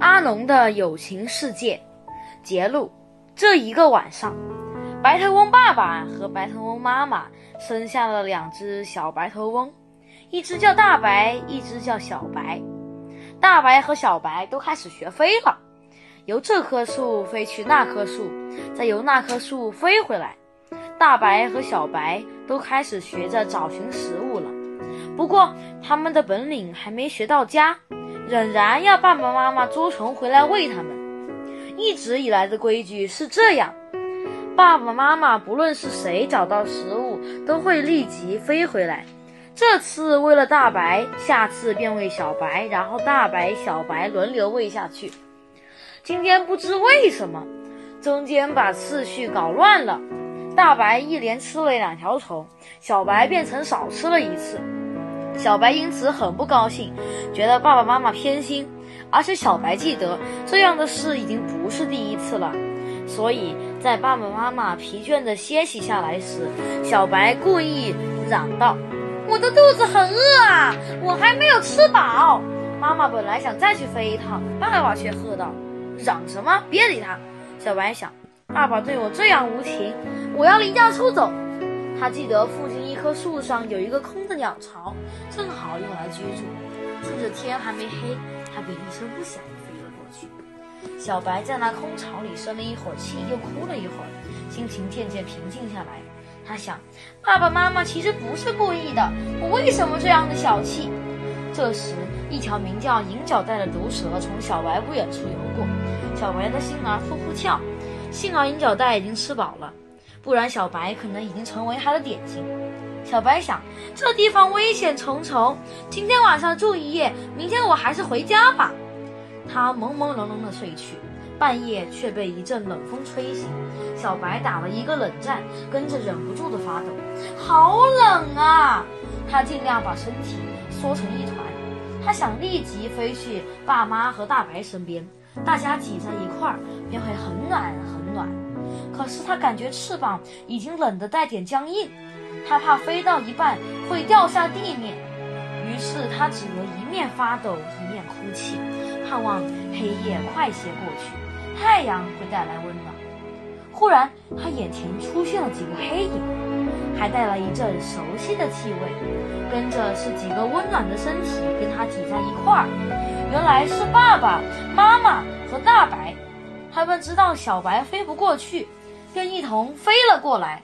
阿龙的友情世界，节录：这一个晚上，白头翁爸爸和白头翁妈妈生下了两只小白头翁，一只叫大白，一只叫小白。大白和小白都开始学飞了，由这棵树飞去那棵树，再由那棵树飞回来。大白和小白都开始学着找寻食物了，不过他们的本领还没学到家。仍然要爸爸妈妈捉虫回来喂它们。一直以来的规矩是这样：爸爸妈妈不论是谁找到食物，都会立即飞回来。这次喂了大白，下次便喂小白，然后大白、小白轮流喂下去。今天不知为什么，中间把次序搞乱了。大白一连吃了两条虫，小白变成少吃了一次。小白因此很不高兴，觉得爸爸妈妈偏心，而且小白记得这样的事已经不是第一次了，所以在爸爸妈妈疲倦地歇息下来时，小白故意嚷道：“我的肚子很饿啊，我还没有吃饱。”妈妈本来想再去飞一趟，爸爸却喝道：“嚷什么？别理他。”小白想：“爸爸对我这样无情，我要离家出走。”他记得父亲棵树上有一个空的鸟巢，正好用来居住。趁着天还没黑，他便一声不响地飞了过去。小白在那空巢里生了一会儿气，又哭了一会儿，心情渐渐平静下来。他想，爸爸妈妈其实不是故意的，我为什么这样的小气？这时，一条名叫银角带的毒蛇从小白不远处游过，小白的心儿扑扑跳，幸好银角带已经吃饱了。不然，小白可能已经成为他的点心。小白想，这地方危险重重，今天晚上住一夜，明天我还是回家吧。他朦朦胧胧地睡去，半夜却被一阵冷风吹醒。小白打了一个冷战，跟着忍不住地发抖，好冷啊！他尽量把身体缩成一团，他想立即飞去爸妈和大白身边，大家挤在一块儿，便会很暖很暖。可是他感觉翅膀已经冷得带点僵硬，他怕飞到一半会掉下地面，于是他只能一面发抖一面哭泣，盼望黑夜快些过去，太阳会带来温暖。忽然，他眼前出现了几个黑影，还带来一阵熟悉的气味，跟着是几个温暖的身体跟他挤在一块儿，原来是爸爸妈妈和大白。他们知道小白飞不过去，便一同飞了过来。